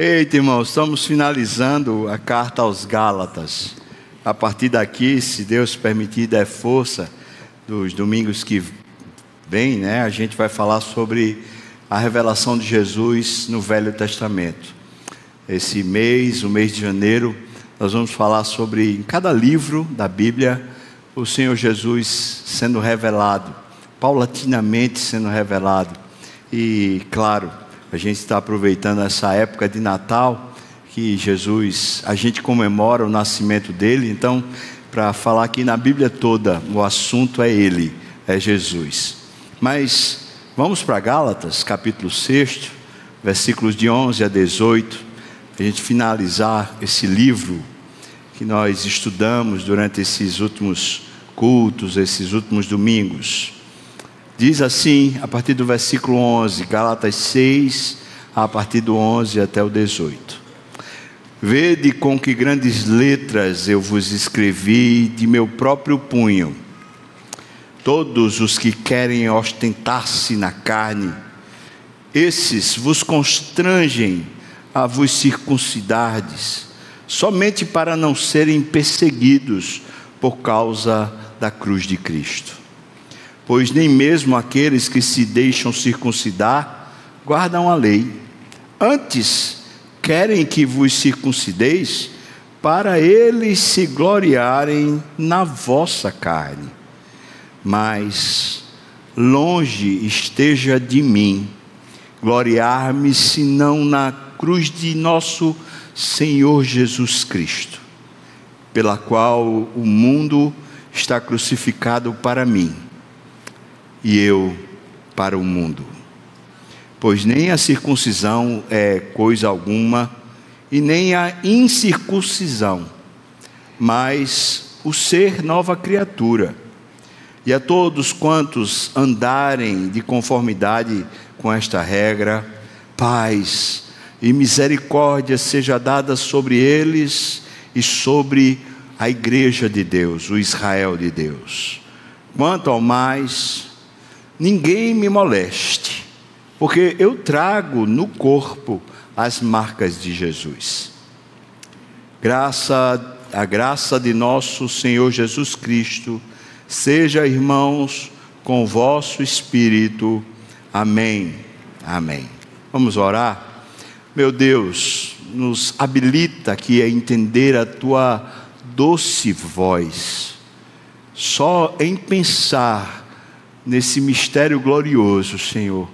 Eita, irmãos, estamos finalizando a carta aos Gálatas. A partir daqui, se Deus permitir, der força dos domingos que vem, né? A gente vai falar sobre a revelação de Jesus no Velho Testamento. Esse mês, o mês de janeiro, nós vamos falar sobre em cada livro da Bíblia o Senhor Jesus sendo revelado, paulatinamente sendo revelado. E, claro, a gente está aproveitando essa época de Natal, que Jesus, a gente comemora o nascimento dele, então, para falar aqui na Bíblia toda, o assunto é ele, é Jesus. Mas vamos para Gálatas, capítulo 6, versículos de 11 a 18, a gente finalizar esse livro que nós estudamos durante esses últimos cultos, esses últimos domingos. Diz assim, a partir do versículo 11, Gálatas 6, a partir do 11 até o 18. Vede com que grandes letras eu vos escrevi de meu próprio punho. Todos os que querem ostentar-se na carne, esses vos constrangem a vos circuncidardes, somente para não serem perseguidos por causa da cruz de Cristo pois nem mesmo aqueles que se deixam circuncidar guardam a lei. Antes, querem que vos circuncideis para eles se gloriarem na vossa carne. Mas longe esteja de mim gloriar-me senão na cruz de nosso Senhor Jesus Cristo, pela qual o mundo está crucificado para mim e eu para o mundo. Pois nem a circuncisão é coisa alguma, e nem a incircuncisão, mas o ser nova criatura. E a todos quantos andarem de conformidade com esta regra, paz e misericórdia seja dada sobre eles e sobre a igreja de Deus, o Israel de Deus. Quanto ao mais, ninguém me moleste, porque eu trago no corpo as marcas de Jesus. Graça, a graça de nosso Senhor Jesus Cristo, seja, irmãos, com vosso espírito. Amém. Amém. Vamos orar? Meu Deus, nos habilita aqui a entender a tua doce voz. Só em pensar nesse mistério glorioso, Senhor,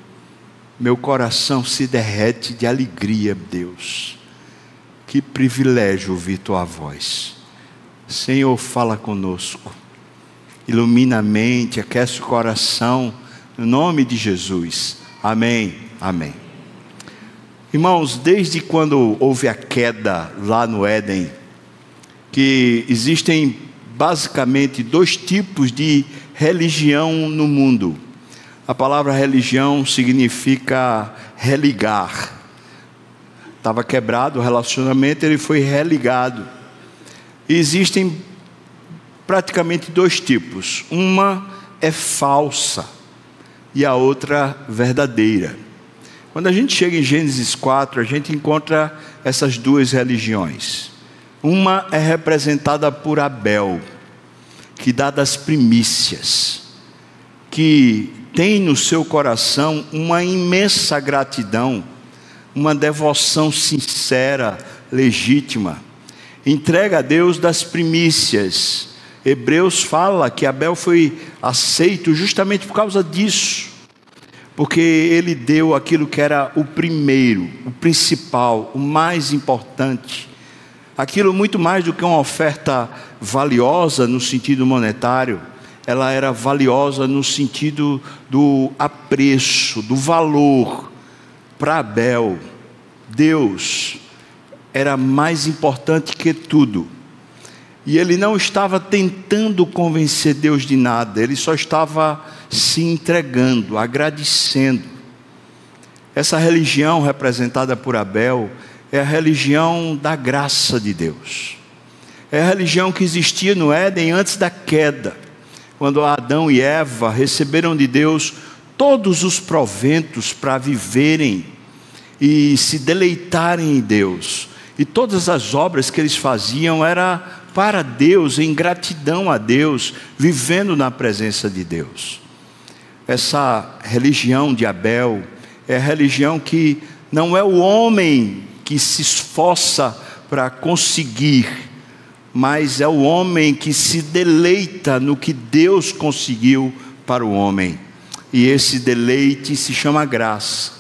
meu coração se derrete de alegria, Deus. Que privilégio ouvir tua voz. Senhor, fala conosco. Ilumina a mente, aquece o coração, no nome de Jesus. Amém. Amém. Irmãos, desde quando houve a queda lá no Éden, que existem basicamente dois tipos de religião no mundo. A palavra religião significa religar. Estava quebrado o relacionamento, ele foi religado. E existem praticamente dois tipos. Uma é falsa e a outra verdadeira. Quando a gente chega em Gênesis 4, a gente encontra essas duas religiões. Uma é representada por Abel que dá das primícias, que tem no seu coração uma imensa gratidão, uma devoção sincera, legítima, entrega a Deus das primícias. Hebreus fala que Abel foi aceito justamente por causa disso, porque ele deu aquilo que era o primeiro, o principal, o mais importante Aquilo muito mais do que uma oferta valiosa no sentido monetário, ela era valiosa no sentido do apreço, do valor. Para Abel, Deus era mais importante que tudo. E ele não estava tentando convencer Deus de nada, ele só estava se entregando, agradecendo. Essa religião representada por Abel é a religião da graça de Deus. É a religião que existia no Éden antes da queda, quando Adão e Eva receberam de Deus todos os proventos para viverem e se deleitarem em Deus. E todas as obras que eles faziam era para Deus, em gratidão a Deus, vivendo na presença de Deus. Essa religião de Abel é a religião que não é o homem que se esforça para conseguir, mas é o homem que se deleita no que Deus conseguiu para o homem. E esse deleite se chama graça.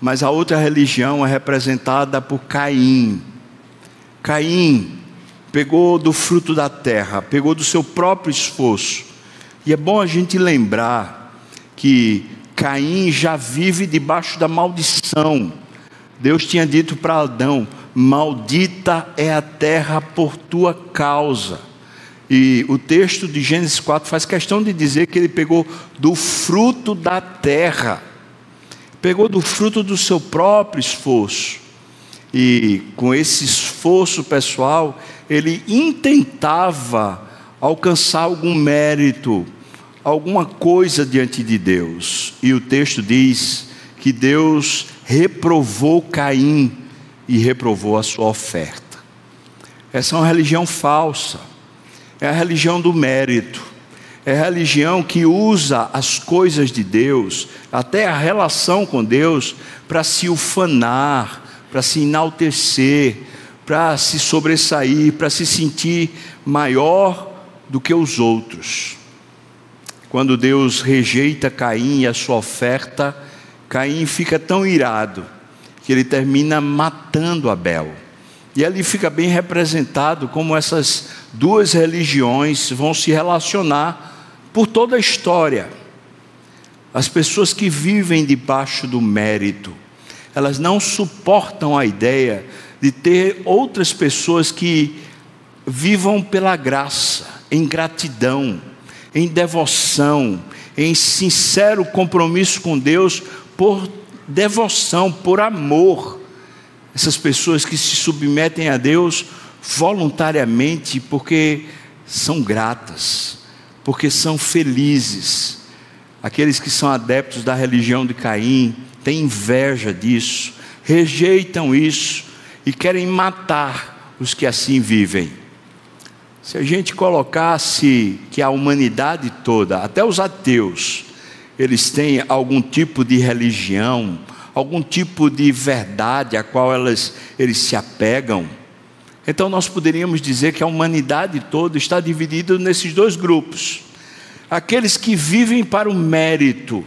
Mas a outra religião é representada por Caim. Caim pegou do fruto da terra, pegou do seu próprio esforço. E é bom a gente lembrar que Caim já vive debaixo da maldição. Deus tinha dito para Adão: Maldita é a terra por tua causa. E o texto de Gênesis 4 faz questão de dizer que ele pegou do fruto da terra, pegou do fruto do seu próprio esforço. E com esse esforço pessoal, ele intentava alcançar algum mérito, alguma coisa diante de Deus. E o texto diz que Deus reprovou Caim e reprovou a sua oferta. Essa é uma religião falsa, é a religião do mérito, é a religião que usa as coisas de Deus, até a relação com Deus, para se ufanar, para se enaltecer, para se sobressair, para se sentir maior do que os outros. Quando Deus rejeita Caim e a sua oferta, Caim fica tão irado que ele termina matando Abel. E ali fica bem representado como essas duas religiões vão se relacionar por toda a história. As pessoas que vivem debaixo do mérito, elas não suportam a ideia de ter outras pessoas que vivam pela graça, em gratidão, em devoção, em sincero compromisso com Deus, por devoção, por amor. Essas pessoas que se submetem a Deus voluntariamente porque são gratas, porque são felizes. Aqueles que são adeptos da religião de Caim têm inveja disso, rejeitam isso e querem matar os que assim vivem. Se a gente colocasse que a humanidade toda, até os ateus, eles têm algum tipo de religião, algum tipo de verdade a qual elas, eles se apegam, então nós poderíamos dizer que a humanidade toda está dividida nesses dois grupos: aqueles que vivem para o mérito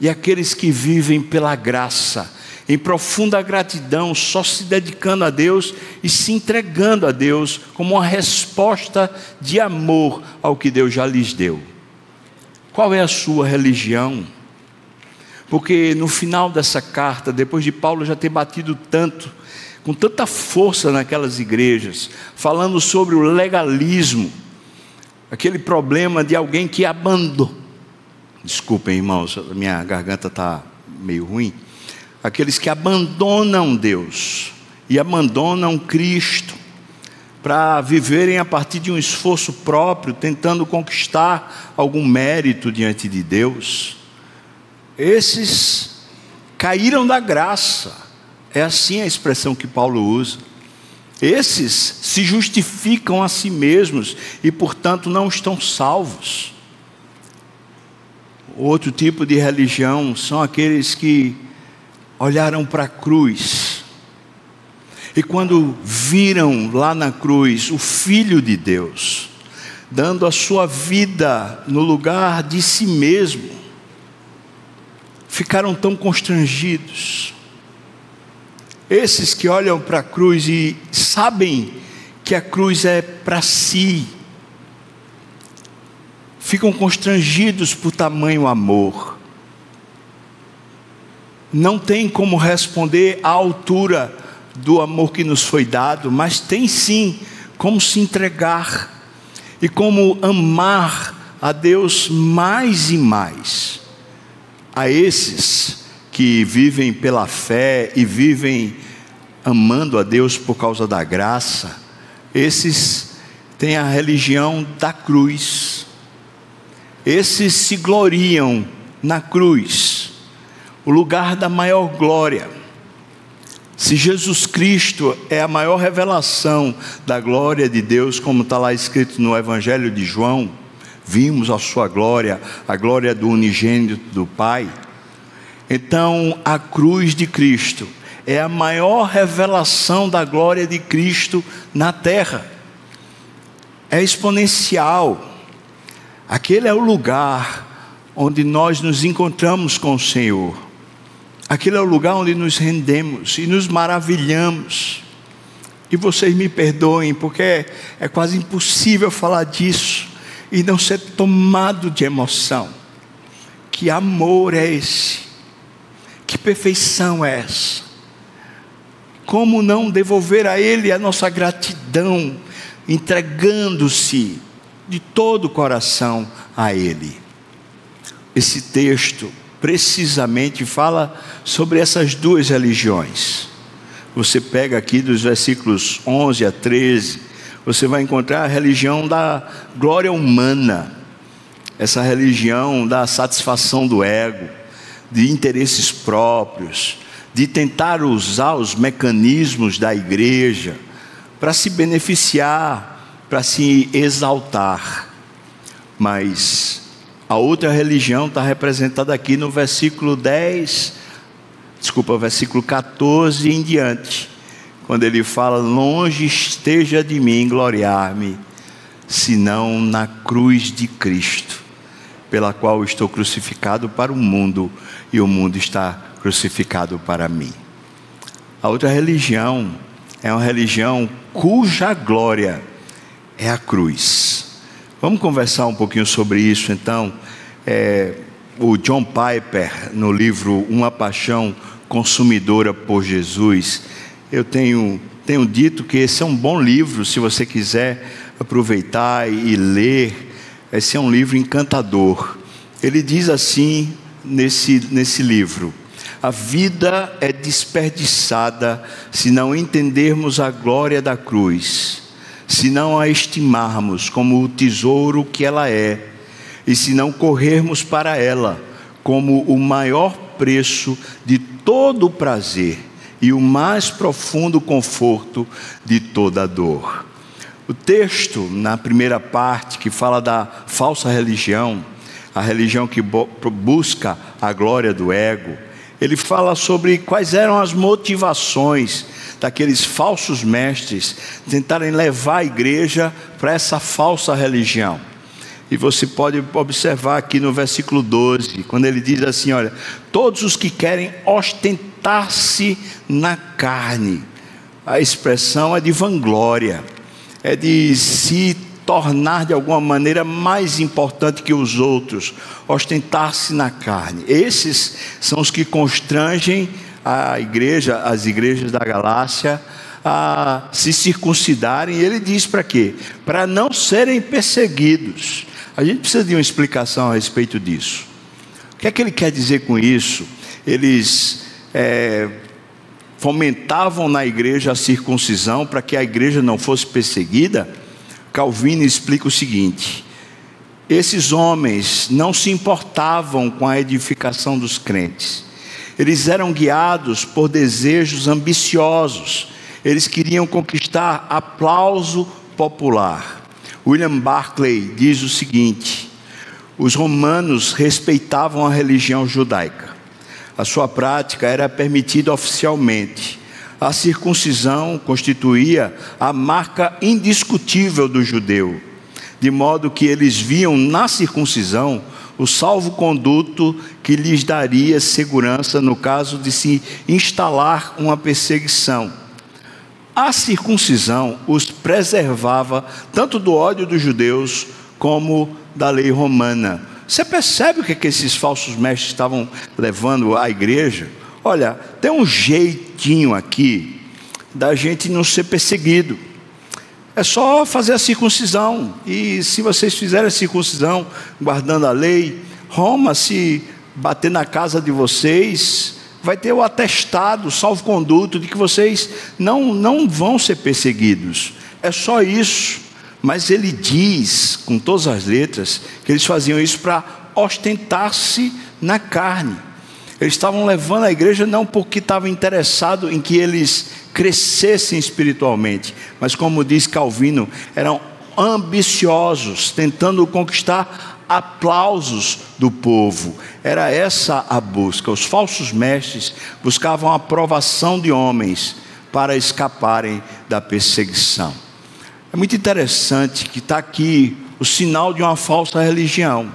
e aqueles que vivem pela graça. Em profunda gratidão, só se dedicando a Deus e se entregando a Deus como uma resposta de amor ao que Deus já lhes deu. Qual é a sua religião? Porque no final dessa carta, depois de Paulo já ter batido tanto, com tanta força naquelas igrejas, falando sobre o legalismo, aquele problema de alguém que abandonou. Desculpem, irmãos, minha garganta está meio ruim aqueles que abandonam Deus e abandonam Cristo para viverem a partir de um esforço próprio, tentando conquistar algum mérito diante de Deus. Esses caíram da graça, é assim a expressão que Paulo usa. Esses se justificam a si mesmos e, portanto, não estão salvos. Outro tipo de religião são aqueles que olharam para a cruz. E quando viram lá na cruz o Filho de Deus, dando a sua vida no lugar de si mesmo, ficaram tão constrangidos. Esses que olham para a cruz e sabem que a cruz é para si, ficam constrangidos por tamanho amor não tem como responder à altura do amor que nos foi dado, mas tem sim como se entregar e como amar a Deus mais e mais. A esses que vivem pela fé e vivem amando a Deus por causa da graça, esses têm a religião da cruz. Esses se gloriam na cruz o lugar da maior glória, Se Jesus Cristo é a maior revelação da glória de Deus, como está lá escrito no Evangelho de João, vimos a sua glória, a glória do unigênito do Pai. Então, a cruz de Cristo é a maior revelação da glória de Cristo na terra. É exponencial. Aquele é o lugar onde nós nos encontramos com o Senhor. Aquele é o lugar onde nos rendemos e nos maravilhamos. E vocês me perdoem, porque é, é quase impossível falar disso e não ser tomado de emoção. Que amor é esse? Que perfeição é essa? Como não devolver a Ele a nossa gratidão, entregando-se de todo o coração a Ele? Esse texto precisamente fala sobre essas duas religiões. Você pega aqui dos versículos 11 a 13, você vai encontrar a religião da glória humana, essa religião da satisfação do ego, de interesses próprios, de tentar usar os mecanismos da igreja para se beneficiar, para se exaltar. Mas a outra religião está representada aqui no versículo 10, desculpa, versículo 14 em diante, quando ele fala: Longe esteja de mim gloriar-me, senão na cruz de Cristo, pela qual estou crucificado para o mundo e o mundo está crucificado para mim. A outra religião é uma religião cuja glória é a cruz. Vamos conversar um pouquinho sobre isso então. É, o John Piper, no livro Uma Paixão Consumidora por Jesus, eu tenho, tenho dito que esse é um bom livro, se você quiser aproveitar e ler. Esse é um livro encantador. Ele diz assim nesse, nesse livro: A vida é desperdiçada se não entendermos a glória da cruz se não a estimarmos como o tesouro que ela é, e se não corrermos para ela como o maior preço de todo o prazer e o mais profundo conforto de toda a dor. O texto, na primeira parte, que fala da falsa religião, a religião que busca a glória do ego, ele fala sobre quais eram as motivações daqueles falsos mestres tentarem levar a igreja para essa falsa religião. E você pode observar aqui no versículo 12, quando ele diz assim: Olha, todos os que querem ostentar-se na carne, a expressão é de vanglória, é de se tornar de alguma maneira mais importante que os outros, ostentar-se na carne. Esses são os que constrangem a igreja, as igrejas da Galácia, a se circuncidarem. E ele diz para quê? Para não serem perseguidos. A gente precisa de uma explicação a respeito disso. O que é que ele quer dizer com isso? Eles é, fomentavam na igreja a circuncisão para que a igreja não fosse perseguida. Calvino explica o seguinte: esses homens não se importavam com a edificação dos crentes eles eram guiados por desejos ambiciosos. Eles queriam conquistar aplauso popular. William Barclay diz o seguinte: os romanos respeitavam a religião judaica. A sua prática era permitida oficialmente. A circuncisão constituía a marca indiscutível do judeu, de modo que eles viam na circuncisão o salvo-conduto que lhes daria segurança no caso de se instalar uma perseguição. A circuncisão os preservava tanto do ódio dos judeus como da lei romana. Você percebe o que, é que esses falsos mestres estavam levando à igreja? Olha, tem um jeitinho aqui da gente não ser perseguido. É só fazer a circuncisão. E se vocês fizerem a circuncisão, guardando a lei, Roma, se bater na casa de vocês, vai ter o atestado, salvo-conduto, de que vocês não, não vão ser perseguidos. É só isso. Mas ele diz, com todas as letras, que eles faziam isso para ostentar-se na carne. Eles estavam levando a igreja não porque estavam interessados em que eles crescessem espiritualmente, mas como diz Calvino, eram ambiciosos, tentando conquistar aplausos do povo. Era essa a busca. Os falsos mestres buscavam a aprovação de homens para escaparem da perseguição. É muito interessante que está aqui o sinal de uma falsa religião.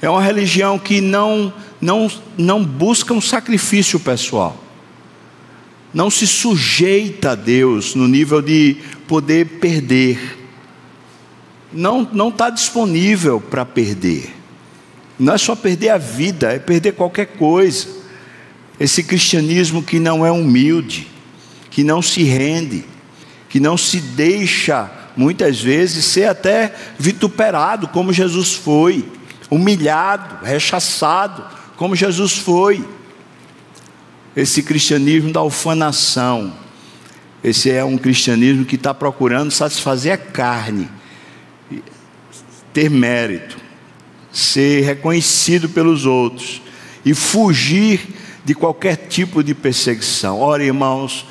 É uma religião que não, não, não busca um sacrifício pessoal. Não se sujeita a Deus no nível de poder perder. Não não está disponível para perder. Não é só perder a vida, é perder qualquer coisa. Esse cristianismo que não é humilde, que não se rende, que não se deixa muitas vezes ser até vituperado, como Jesus foi, humilhado, rechaçado, como Jesus foi. Esse cristianismo da ufanação, esse é um cristianismo que está procurando satisfazer a carne, ter mérito, ser reconhecido pelos outros e fugir de qualquer tipo de perseguição. Ora, irmãos,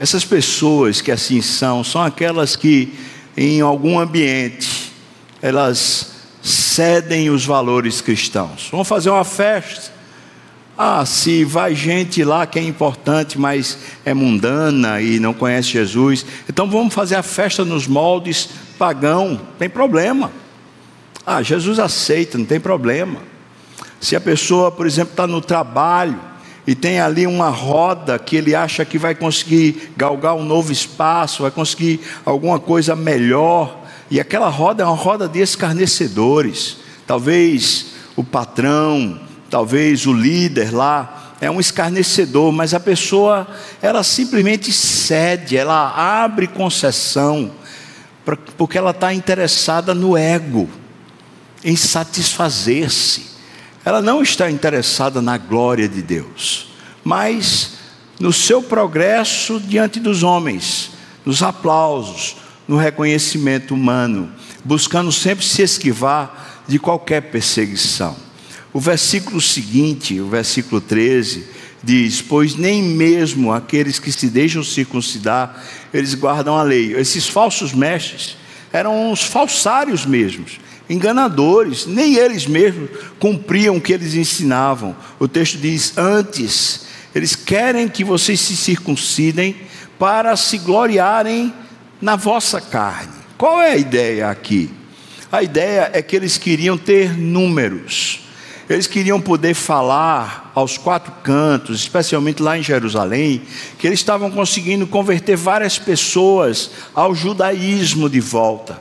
essas pessoas que assim são, são aquelas que em algum ambiente elas cedem os valores cristãos. Vamos fazer uma festa. Ah, se vai gente lá que é importante, mas é mundana e não conhece Jesus, então vamos fazer a festa nos moldes pagão, tem problema. Ah, Jesus aceita, não tem problema. Se a pessoa, por exemplo, está no trabalho e tem ali uma roda que ele acha que vai conseguir galgar um novo espaço, vai conseguir alguma coisa melhor, e aquela roda é uma roda de escarnecedores. Talvez o patrão, talvez o líder lá é um escarnecedor, mas a pessoa ela simplesmente cede, ela abre concessão, porque ela está interessada no ego em satisfazer-se. Ela não está interessada na glória de Deus, mas no seu progresso diante dos homens, nos aplausos, no reconhecimento humano, buscando sempre se esquivar de qualquer perseguição. O versículo seguinte, o versículo 13, diz: Pois nem mesmo aqueles que se deixam circuncidar, eles guardam a lei. Esses falsos mestres eram os falsários mesmos enganadores, nem eles mesmos cumpriam o que eles ensinavam. O texto diz: antes, eles querem que vocês se circuncidem para se gloriarem na vossa carne. Qual é a ideia aqui? A ideia é que eles queriam ter números. Eles queriam poder falar aos quatro cantos, especialmente lá em Jerusalém, que eles estavam conseguindo converter várias pessoas ao judaísmo de volta.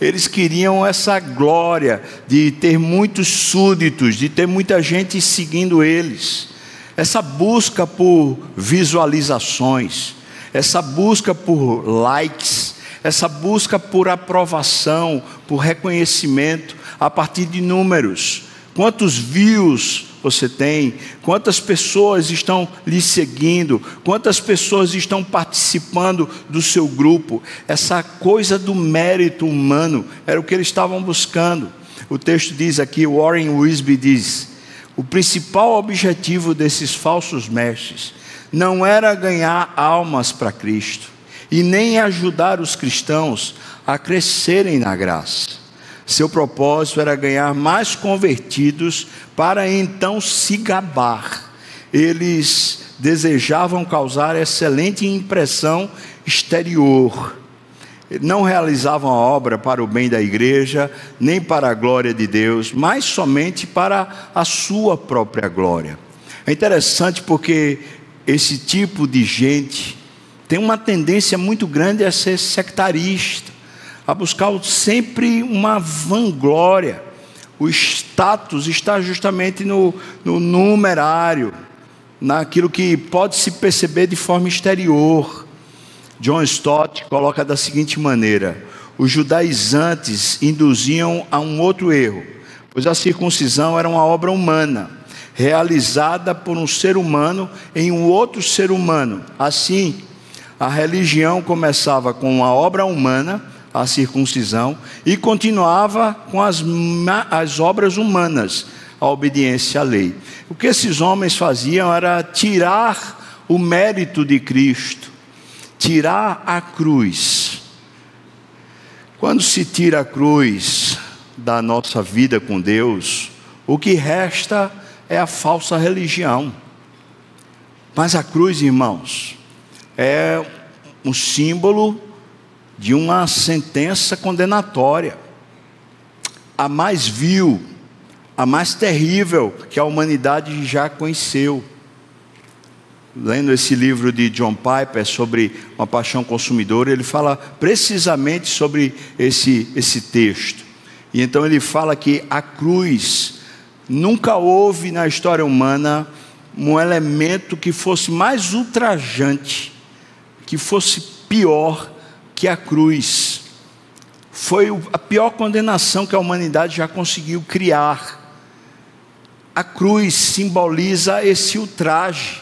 Eles queriam essa glória de ter muitos súditos, de ter muita gente seguindo eles. Essa busca por visualizações, essa busca por likes, essa busca por aprovação, por reconhecimento a partir de números. Quantos views você tem, quantas pessoas estão lhe seguindo, quantas pessoas estão participando do seu grupo. Essa coisa do mérito humano era o que eles estavam buscando. O texto diz aqui, Warren Wisby diz: o principal objetivo desses falsos mestres não era ganhar almas para Cristo e nem ajudar os cristãos a crescerem na graça. Seu propósito era ganhar mais convertidos para então se gabar. Eles desejavam causar excelente impressão exterior. Não realizavam a obra para o bem da igreja, nem para a glória de Deus, mas somente para a sua própria glória. É interessante porque esse tipo de gente tem uma tendência muito grande a ser sectarista a buscar sempre uma vanglória. O status está justamente no, no numerário, naquilo que pode se perceber de forma exterior. John Stott coloca da seguinte maneira: os judaizantes induziam a um outro erro, pois a circuncisão era uma obra humana, realizada por um ser humano em um outro ser humano. Assim, a religião começava com uma obra humana a circuncisão e continuava com as, as obras humanas, a obediência à lei. O que esses homens faziam era tirar o mérito de Cristo, tirar a cruz. Quando se tira a cruz da nossa vida com Deus, o que resta é a falsa religião. Mas a cruz, irmãos, é um símbolo de uma sentença condenatória, a mais vil, a mais terrível que a humanidade já conheceu. Lendo esse livro de John Piper sobre uma paixão consumidora, ele fala precisamente sobre esse, esse texto. E então ele fala que a cruz nunca houve na história humana um elemento que fosse mais ultrajante, que fosse pior que a cruz. Foi a pior condenação que a humanidade já conseguiu criar. A cruz simboliza esse ultraje,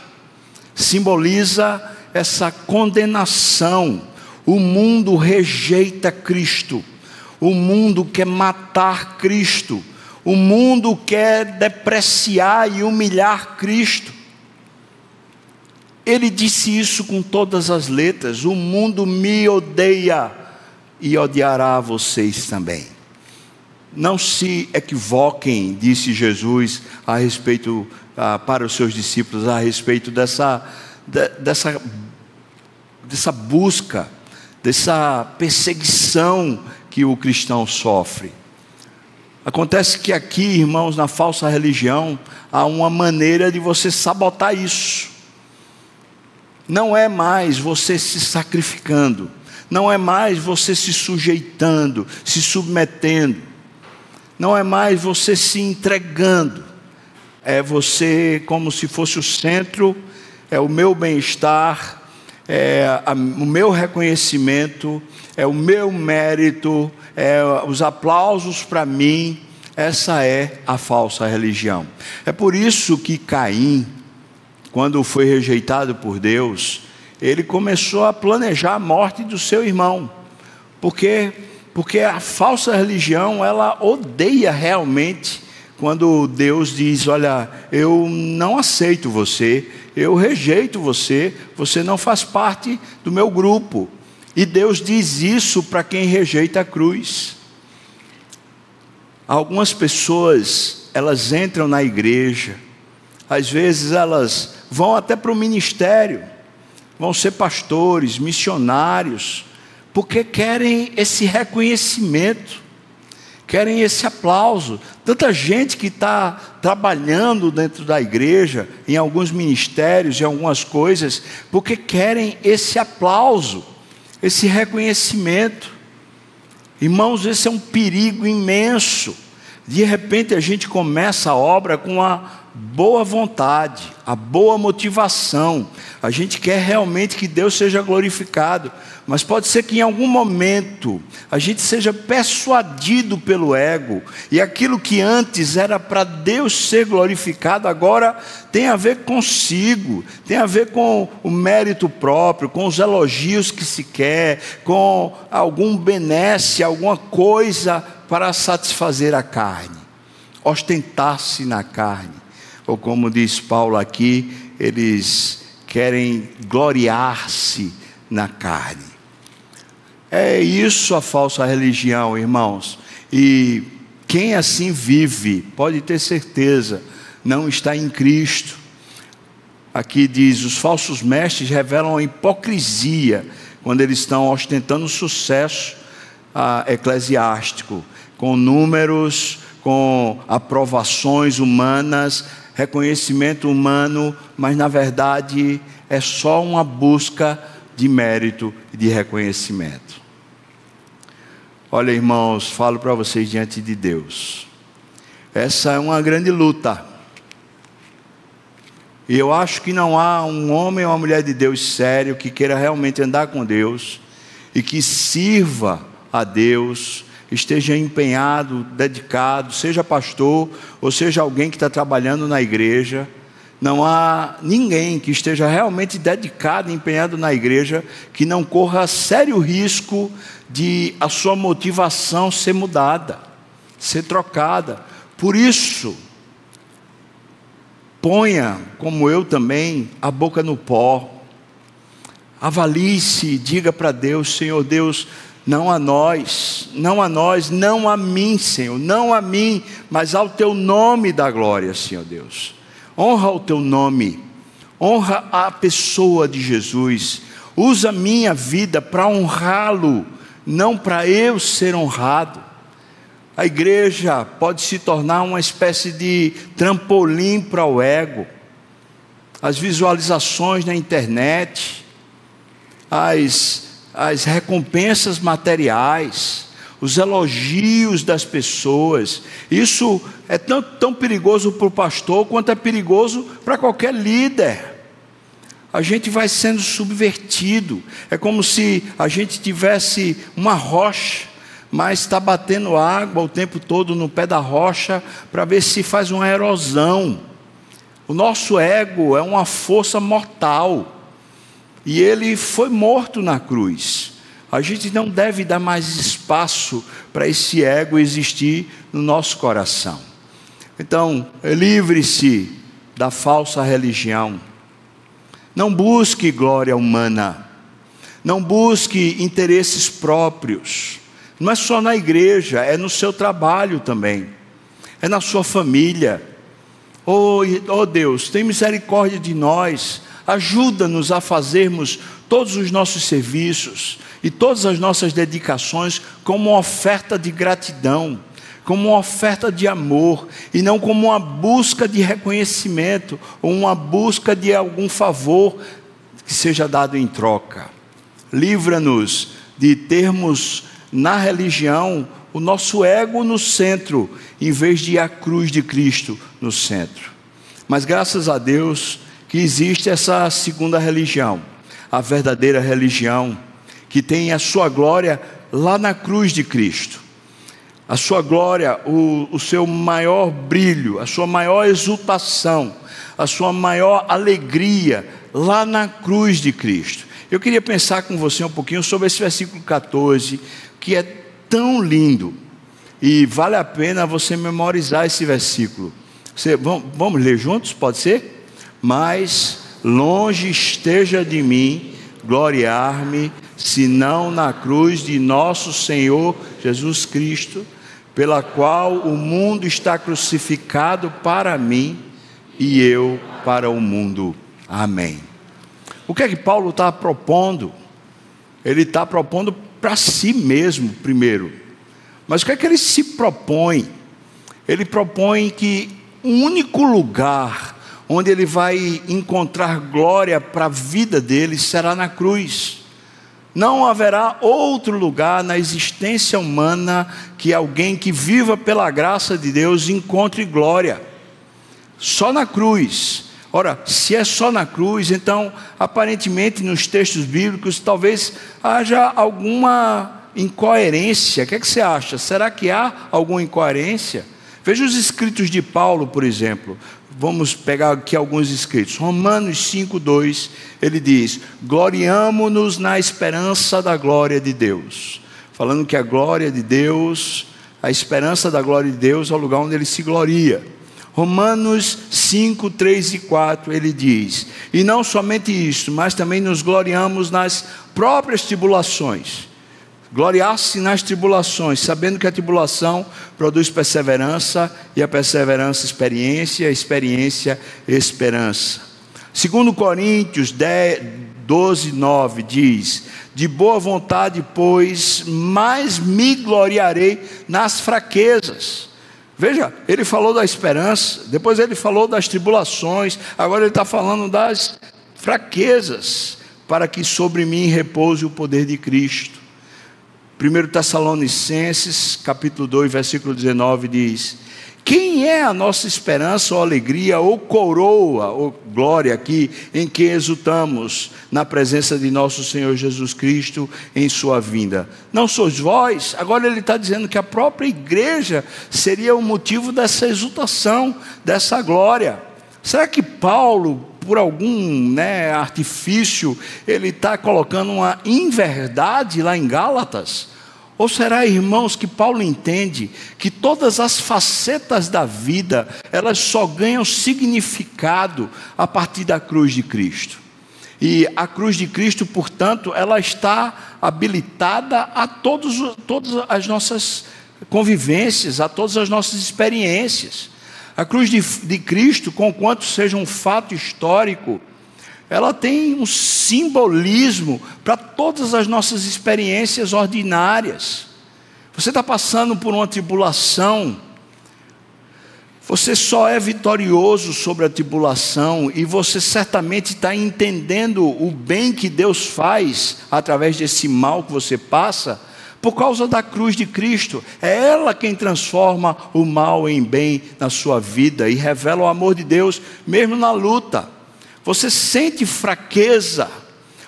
simboliza essa condenação. O mundo rejeita Cristo, o mundo quer matar Cristo, o mundo quer depreciar e humilhar Cristo. Ele disse isso com todas as letras: o mundo me odeia e odiará vocês também. Não se equivoquem, disse Jesus a respeito ah, para os seus discípulos a respeito dessa, de, dessa, dessa busca, dessa perseguição que o cristão sofre. Acontece que aqui, irmãos, na falsa religião, há uma maneira de você sabotar isso. Não é mais você se sacrificando, não é mais você se sujeitando, se submetendo, não é mais você se entregando, é você como se fosse o centro, é o meu bem-estar, é a, o meu reconhecimento, é o meu mérito, é os aplausos para mim. Essa é a falsa religião. É por isso que Caim, quando foi rejeitado por Deus, ele começou a planejar a morte do seu irmão. Porque porque a falsa religião, ela odeia realmente quando Deus diz: "Olha, eu não aceito você, eu rejeito você, você não faz parte do meu grupo". E Deus diz isso para quem rejeita a cruz. Algumas pessoas, elas entram na igreja, às vezes elas vão até para o ministério, vão ser pastores, missionários, porque querem esse reconhecimento, querem esse aplauso. Tanta gente que está trabalhando dentro da igreja, em alguns ministérios, em algumas coisas, porque querem esse aplauso, esse reconhecimento. Irmãos, esse é um perigo imenso. De repente a gente começa a obra com uma boa vontade, a boa motivação. A gente quer realmente que Deus seja glorificado, mas pode ser que em algum momento a gente seja persuadido pelo ego e aquilo que antes era para Deus ser glorificado agora tem a ver consigo, tem a ver com o mérito próprio, com os elogios que se quer, com algum benesse, alguma coisa para satisfazer a carne, ostentar-se na carne ou como diz Paulo aqui, eles querem gloriar-se na carne. É isso a falsa religião, irmãos. E quem assim vive, pode ter certeza, não está em Cristo. Aqui diz: os falsos mestres revelam a hipocrisia quando eles estão ostentando sucesso ah, eclesiástico, com números, com aprovações humanas, reconhecimento humano, mas na verdade é só uma busca de mérito e de reconhecimento. Olha, irmãos, falo para vocês diante de Deus. Essa é uma grande luta. E eu acho que não há um homem ou uma mulher de Deus sério que queira realmente andar com Deus e que sirva a Deus esteja empenhado, dedicado, seja pastor ou seja alguém que está trabalhando na igreja. Não há ninguém que esteja realmente dedicado, empenhado na igreja, que não corra sério risco de a sua motivação ser mudada, ser trocada. Por isso, ponha, como eu também, a boca no pó. Avalie-se, diga para Deus: Senhor Deus, não a nós, não a nós, não a mim, Senhor, não a mim, mas ao teu nome da glória, Senhor Deus. Honra o teu nome, honra a pessoa de Jesus, usa a minha vida para honrá-lo, não para eu ser honrado. A igreja pode se tornar uma espécie de trampolim para o ego. As visualizações na internet, as, as recompensas materiais, os elogios das pessoas. Isso é tão, tão perigoso para o pastor quanto é perigoso para qualquer líder. A gente vai sendo subvertido. É como se a gente tivesse uma rocha mas está batendo água o tempo todo no pé da rocha para ver se faz uma erosão. O nosso ego é uma força mortal e ele foi morto na cruz. A gente não deve dar mais espaço para esse ego existir no nosso coração. Então, livre-se da falsa religião. Não busque glória humana. Não busque interesses próprios. Não é só na igreja, é no seu trabalho também, é na sua família. Oh, oh Deus, tem misericórdia de nós, ajuda-nos a fazermos todos os nossos serviços e todas as nossas dedicações como uma oferta de gratidão, como uma oferta de amor e não como uma busca de reconhecimento ou uma busca de algum favor que seja dado em troca. Livra-nos de termos na religião o nosso ego no centro, em vez de a cruz de Cristo no centro. Mas graças a Deus que existe essa segunda religião, a verdadeira religião, que tem a sua glória lá na cruz de Cristo. A sua glória, o, o seu maior brilho, a sua maior exultação, a sua maior alegria lá na cruz de Cristo. Eu queria pensar com você um pouquinho sobre esse versículo 14, que é tão lindo. E vale a pena você memorizar esse versículo. Você, vamos, vamos ler juntos? Pode ser? Mas longe esteja de mim gloriar-me, senão na cruz de nosso Senhor Jesus Cristo, pela qual o mundo está crucificado para mim e eu para o mundo. Amém. O que é que Paulo está propondo? Ele está propondo para si mesmo primeiro. Mas o que é que ele se propõe? Ele propõe que o único lugar onde ele vai encontrar glória para a vida dele será na cruz. Não haverá outro lugar na existência humana que alguém que viva pela graça de Deus encontre glória. Só na cruz. Ora, se é só na cruz, então, aparentemente nos textos bíblicos, talvez haja alguma incoerência. O que, é que você acha? Será que há alguma incoerência? Veja os escritos de Paulo, por exemplo. Vamos pegar aqui alguns escritos. Romanos 5,2, ele diz: Gloriamo-nos na esperança da glória de Deus. Falando que a glória de Deus, a esperança da glória de Deus é o lugar onde ele se gloria. Romanos 5, 3 e 4, ele diz: E não somente isso, mas também nos gloriamos nas próprias tribulações. Gloriar-se nas tribulações, sabendo que a tribulação produz perseverança, e a perseverança, experiência, a experiência, esperança. Segundo Coríntios 10, 12, 9 diz: De boa vontade, pois, mais me gloriarei nas fraquezas Veja, ele falou da esperança, depois ele falou das tribulações, agora ele está falando das fraquezas, para que sobre mim repouse o poder de Cristo. 1 Tessalonicenses, capítulo 2, versículo 19 diz: quem é a nossa esperança ou alegria ou coroa ou glória aqui em que exultamos na presença de nosso Senhor Jesus Cristo em sua vinda? Não sois vós? Agora ele está dizendo que a própria igreja seria o motivo dessa exultação, dessa glória. Será que Paulo, por algum né, artifício, ele está colocando uma inverdade lá em Gálatas? Ou será, irmãos, que Paulo entende que todas as facetas da vida, elas só ganham significado a partir da cruz de Cristo? E a cruz de Cristo, portanto, ela está habilitada a todos, todas as nossas convivências, a todas as nossas experiências. A cruz de, de Cristo, conquanto seja um fato histórico, ela tem um simbolismo para todas as nossas experiências ordinárias. Você está passando por uma tribulação, você só é vitorioso sobre a tribulação e você certamente está entendendo o bem que Deus faz através desse mal que você passa por causa da cruz de Cristo. É ela quem transforma o mal em bem na sua vida e revela o amor de Deus, mesmo na luta. Você sente fraqueza.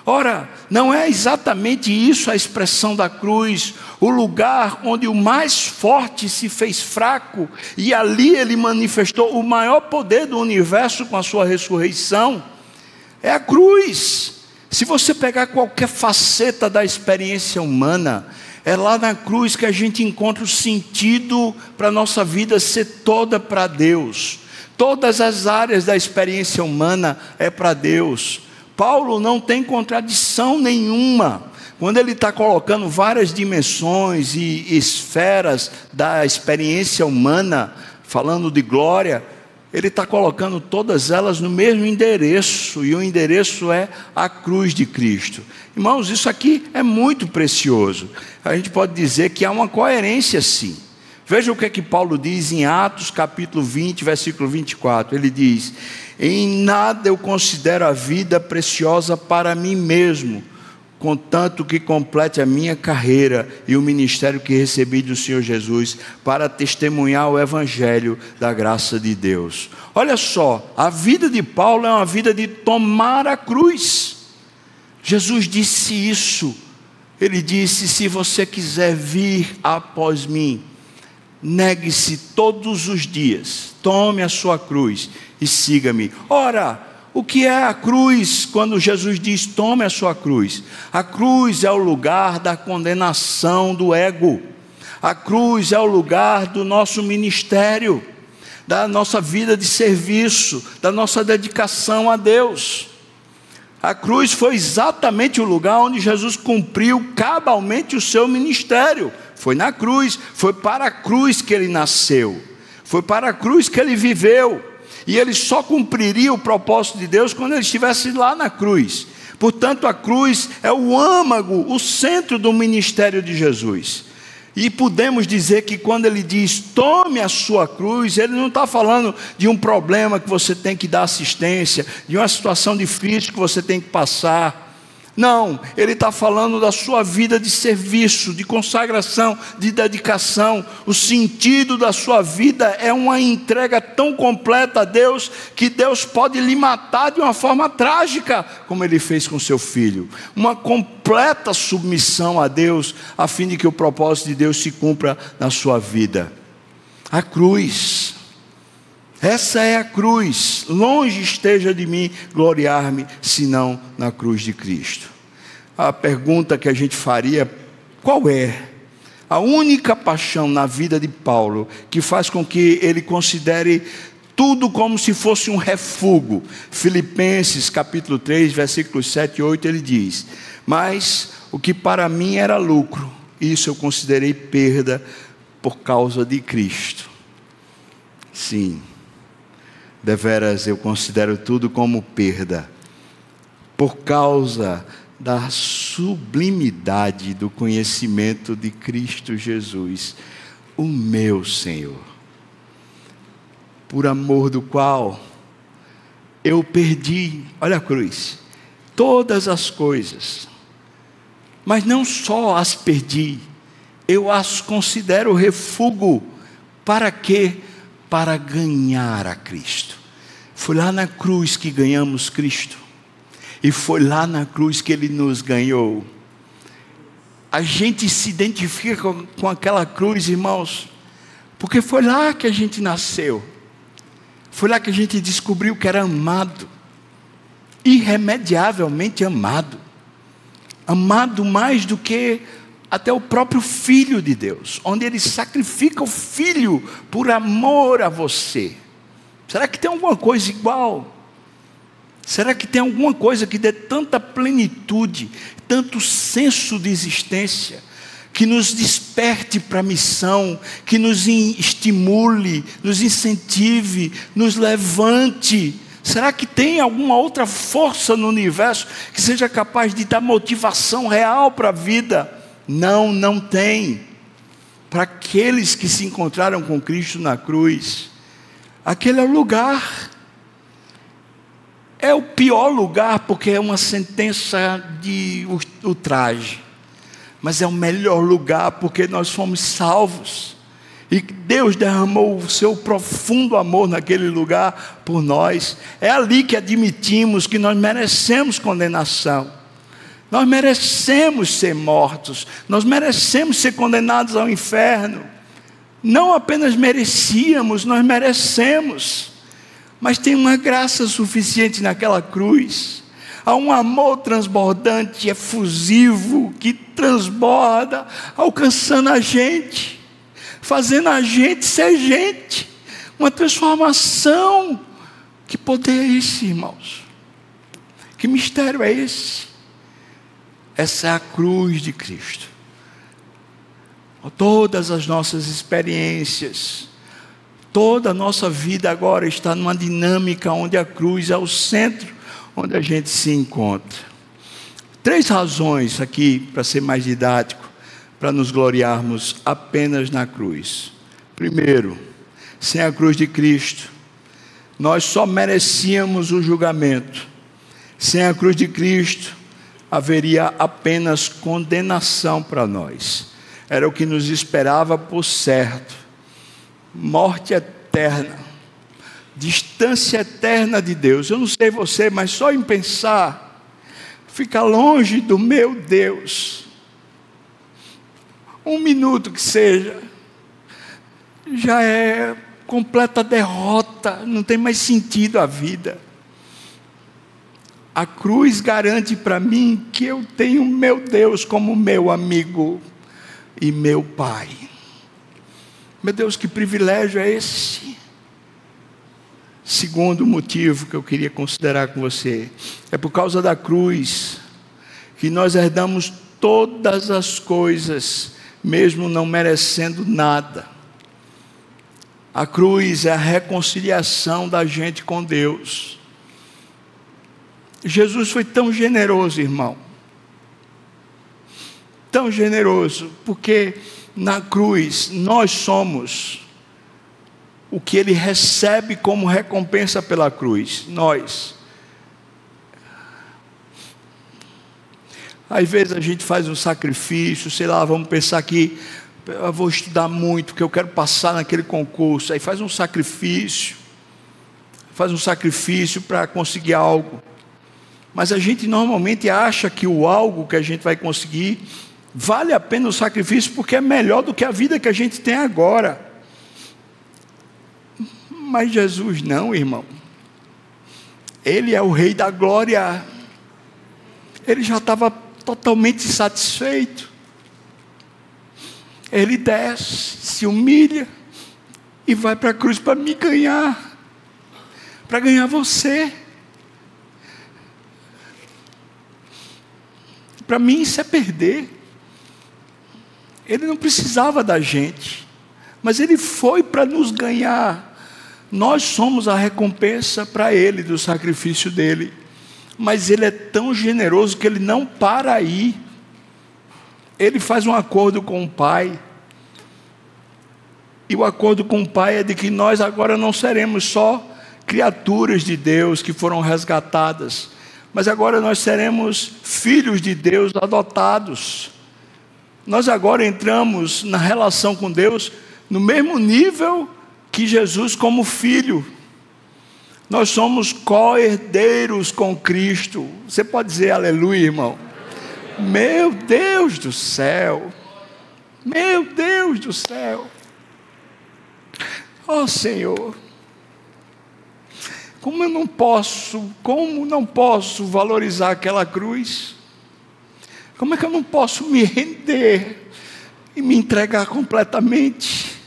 Ora, não é exatamente isso a expressão da cruz, o lugar onde o mais forte se fez fraco e ali ele manifestou o maior poder do universo com a sua ressurreição. É a cruz. Se você pegar qualquer faceta da experiência humana, é lá na cruz que a gente encontra o sentido para a nossa vida ser toda para Deus. Todas as áreas da experiência humana é para Deus. Paulo não tem contradição nenhuma quando ele está colocando várias dimensões e esferas da experiência humana, falando de glória, ele está colocando todas elas no mesmo endereço, e o endereço é a cruz de Cristo. Irmãos, isso aqui é muito precioso. A gente pode dizer que há uma coerência sim. Veja o que é que Paulo diz em Atos capítulo 20, versículo 24. Ele diz: Em nada eu considero a vida preciosa para mim mesmo contanto que complete a minha carreira e o ministério que recebi do Senhor Jesus para testemunhar o evangelho da graça de Deus. Olha só, a vida de Paulo é uma vida de tomar a cruz. Jesus disse isso. Ele disse: Se você quiser vir após mim, negue-se todos os dias, tome a sua cruz e siga-me. Ora, o que é a cruz quando Jesus diz: tome a sua cruz? A cruz é o lugar da condenação do ego, a cruz é o lugar do nosso ministério, da nossa vida de serviço, da nossa dedicação a Deus. A cruz foi exatamente o lugar onde Jesus cumpriu cabalmente o seu ministério. Foi na cruz, foi para a cruz que ele nasceu, foi para a cruz que ele viveu e ele só cumpriria o propósito de Deus quando ele estivesse lá na cruz. Portanto, a cruz é o âmago, o centro do ministério de Jesus. E podemos dizer que quando ele diz tome a sua cruz, ele não está falando de um problema que você tem que dar assistência, de uma situação difícil que você tem que passar. Não, ele está falando da sua vida de serviço, de consagração, de dedicação. O sentido da sua vida é uma entrega tão completa a Deus que Deus pode lhe matar de uma forma trágica, como ele fez com seu filho. Uma completa submissão a Deus, a fim de que o propósito de Deus se cumpra na sua vida. A cruz essa é a cruz. Longe esteja de mim gloriar-me, senão na cruz de Cristo. A pergunta que a gente faria: qual é a única paixão na vida de Paulo que faz com que ele considere tudo como se fosse um refúgio? Filipenses capítulo 3, versículos 7 e 8, ele diz: Mas o que para mim era lucro, isso eu considerei perda por causa de Cristo. Sim deveras eu considero tudo como perda, por causa da sublimidade do conhecimento de Cristo Jesus, o meu Senhor, por amor do qual eu perdi, olha a cruz, todas as coisas, mas não só as perdi, eu as considero refúgio, para quê? Para ganhar a Cristo. Foi lá na cruz que ganhamos Cristo. E foi lá na cruz que Ele nos ganhou. A gente se identifica com, aquela cruz, irmãos, porque foi lá que a gente nasceu. Foi lá que a gente descobriu que era amado, irremediavelmente amado, amado mais do que até o próprio Filho de Deus, onde ele sacrifica o Filho por amor a você. Será que tem alguma coisa igual? Será que tem alguma coisa que dê tanta plenitude, tanto senso de existência, que nos desperte para a missão, que nos estimule, nos incentive, nos levante? Será que tem alguma outra força no universo que seja capaz de dar motivação real para a vida? Não, não tem. Para aqueles que se encontraram com Cristo na cruz, aquele é o lugar. É o pior lugar porque é uma sentença de ultraje. Mas é o melhor lugar porque nós fomos salvos. E Deus derramou o seu profundo amor naquele lugar por nós. É ali que admitimos que nós merecemos condenação. Nós merecemos ser mortos, nós merecemos ser condenados ao inferno. Não apenas merecíamos, nós merecemos. Mas tem uma graça suficiente naquela cruz. Há um amor transbordante, efusivo, que transborda, alcançando a gente, fazendo a gente ser gente. Uma transformação. Que poder é esse, irmãos? Que mistério é esse? Essa é a cruz de Cristo. Todas as nossas experiências, toda a nossa vida agora está numa dinâmica onde a cruz é o centro onde a gente se encontra. Três razões aqui, para ser mais didático, para nos gloriarmos apenas na cruz. Primeiro, sem a cruz de Cristo, nós só merecíamos o julgamento. Sem a cruz de Cristo, haveria apenas condenação para nós. Era o que nos esperava por certo. Morte eterna. Distância eterna de Deus. Eu não sei você, mas só em pensar, ficar longe do meu Deus. Um minuto que seja, já é completa derrota, não tem mais sentido a vida. A cruz garante para mim que eu tenho meu Deus como meu amigo e meu Pai. Meu Deus, que privilégio é esse? Segundo motivo que eu queria considerar com você, é por causa da cruz que nós herdamos todas as coisas, mesmo não merecendo nada. A cruz é a reconciliação da gente com Deus. Jesus foi tão generoso, irmão. Tão generoso, porque na cruz nós somos o que ele recebe como recompensa pela cruz, nós. Às vezes a gente faz um sacrifício, sei lá, vamos pensar que eu vou estudar muito, porque eu quero passar naquele concurso. Aí faz um sacrifício, faz um sacrifício para conseguir algo. Mas a gente normalmente acha que o algo que a gente vai conseguir vale a pena o sacrifício porque é melhor do que a vida que a gente tem agora. Mas Jesus não, irmão. Ele é o Rei da Glória. Ele já estava totalmente satisfeito. Ele desce, se humilha e vai para a cruz para me ganhar, para ganhar você. Para mim isso é perder. Ele não precisava da gente, mas ele foi para nos ganhar. Nós somos a recompensa para ele do sacrifício dele. Mas ele é tão generoso que ele não para aí. Ele faz um acordo com o Pai. E o acordo com o Pai é de que nós agora não seremos só criaturas de Deus que foram resgatadas, mas agora nós seremos filhos de Deus adotados. Nós agora entramos na relação com Deus no mesmo nível que Jesus, como filho. Nós somos co-herdeiros com Cristo. Você pode dizer aleluia, irmão? Meu Deus do céu! Meu Deus do céu! Oh Senhor! Como eu não posso, como não posso valorizar aquela cruz? Como é que eu não posso me render e me entregar completamente?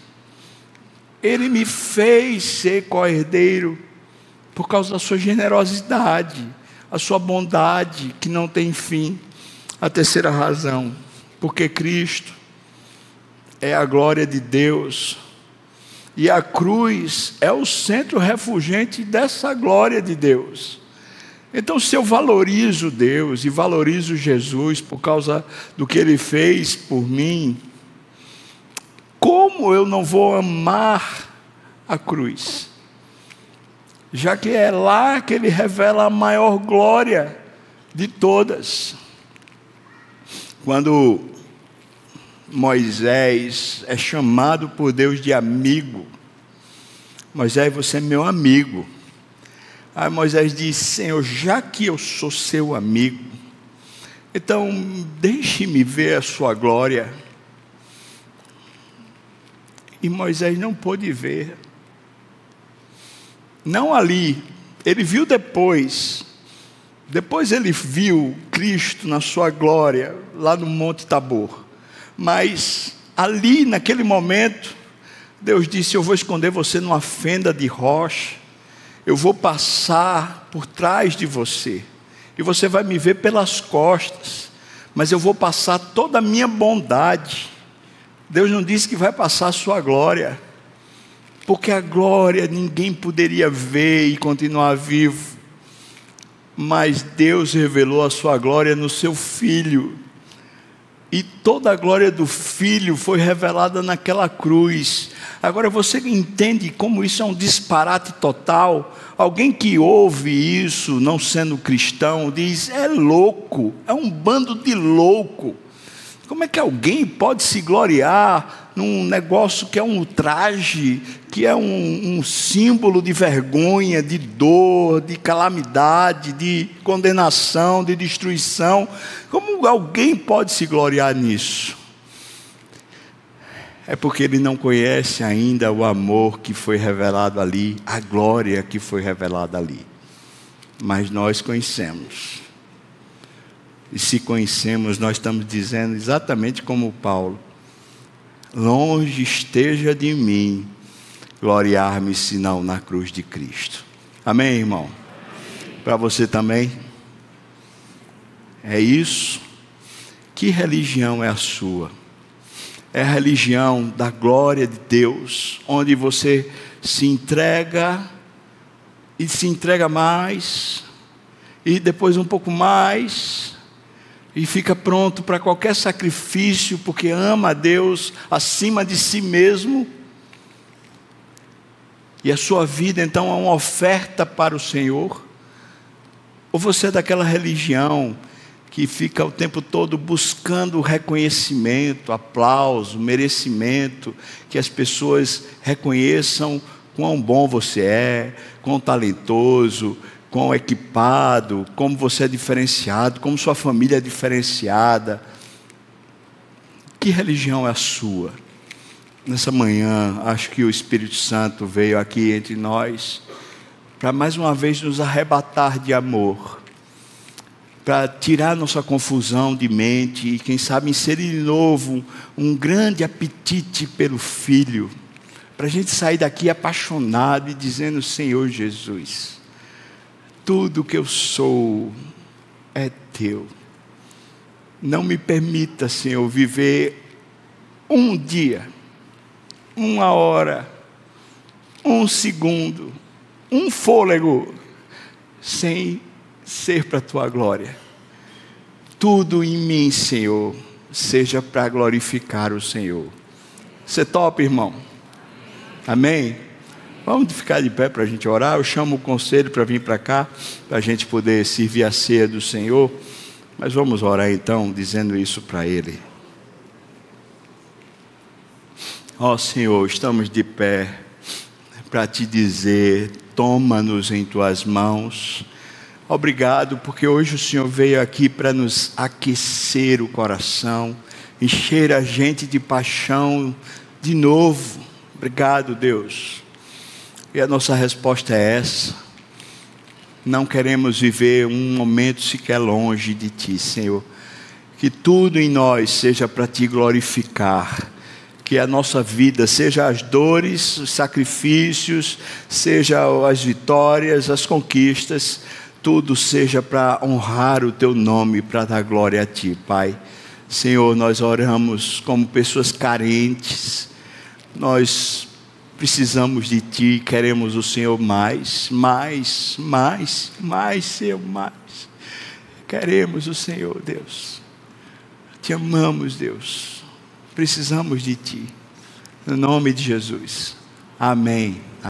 Ele me fez ser co-herdeiro por causa da sua generosidade, a sua bondade que não tem fim. A terceira razão, porque Cristo é a glória de Deus e a cruz é o centro refugente dessa glória de Deus. Então, se eu valorizo Deus e valorizo Jesus por causa do que Ele fez por mim, como eu não vou amar a cruz? Já que é lá que Ele revela a maior glória de todas. Quando Moisés é chamado por Deus de amigo, Moisés, você é meu amigo. Aí Moisés disse: Senhor, já que eu sou seu amigo, então deixe-me ver a sua glória. E Moisés não pôde ver. Não ali, ele viu depois. Depois ele viu Cristo na sua glória, lá no Monte Tabor. Mas ali, naquele momento, Deus disse: Eu vou esconder você numa fenda de rocha. Eu vou passar por trás de você, e você vai me ver pelas costas, mas eu vou passar toda a minha bondade. Deus não disse que vai passar a sua glória, porque a glória ninguém poderia ver e continuar vivo, mas Deus revelou a sua glória no seu filho. E toda a glória do Filho foi revelada naquela cruz. Agora você entende como isso é um disparate total? Alguém que ouve isso, não sendo cristão, diz: é louco, é um bando de louco. Como é que alguém pode se gloriar num negócio que é um traje, que é um, um, símbolo de vergonha, de dor, de calamidade, de condenação, de destruição? Como alguém pode se gloriar nisso? É porque ele não conhece ainda o amor que foi revelado ali, a glória que foi revelada ali. Mas nós conhecemos. E se conhecemos, nós estamos dizendo exatamente como Paulo: longe esteja de mim gloriar-me senão na cruz de Cristo. Amém, irmão? Para você também? É isso? Que religião é a sua? É a religião da glória de Deus, onde você se entrega e se entrega mais, e depois um pouco mais, e fica pronto para qualquer sacrifício, porque ama a Deus acima de si mesmo. E a sua vida então é uma oferta para o Senhor? Ou você é daquela religião que fica o tempo todo buscando reconhecimento, aplauso, merecimento, que as pessoas reconheçam quão bom você é, quão talentoso, quão equipado, como você é diferenciado, como sua família é diferenciada. Que religião é a sua? Nessa manhã, acho que o Espírito Santo veio aqui entre nós para mais uma vez nos arrebatar de amor, para tirar nossa confusão de mente e, quem sabe, inserir de novo um grande apetite pelo Filho, para a gente sair daqui apaixonado e dizendo: Senhor Jesus tudo que eu sou é teu. Não me permita, Senhor, viver um dia, uma hora, um segundo, um fôlego, sem ser para a tua glória. Tudo em mim, Senhor, seja para glorificar o Senhor. Você topa, irmão? Amém? Vamos ficar de pé para a gente orar. Eu chamo o conselho para vir para cá, para a gente poder servir a ceia do Senhor. Mas vamos orar então, dizendo isso para Ele. Ó oh, Senhor, estamos de pé para te dizer: toma-nos em tuas mãos. Obrigado, porque hoje o Senhor veio aqui para nos aquecer o coração, encher a gente de paixão de novo. Obrigado, Deus e a nossa resposta é essa. Não queremos viver um momento sequer longe de Ti, Senhor. Que tudo em nós seja para te glorificar. Que a nossa vida, seja as dores, os sacrifícios, seja as vitórias, as conquistas, tudo seja para honrar o teu nome, para dar glória a ti, Pai. Senhor, nós oramos como pessoas carentes, nós precisamos de Ti, queremos o Senhor mais, mais, mais, mais, Senhor, mais. Queremos o Senhor, Deus. Te amamos, Deus. Precisamos de Ti. No nome de Jesus. Amém.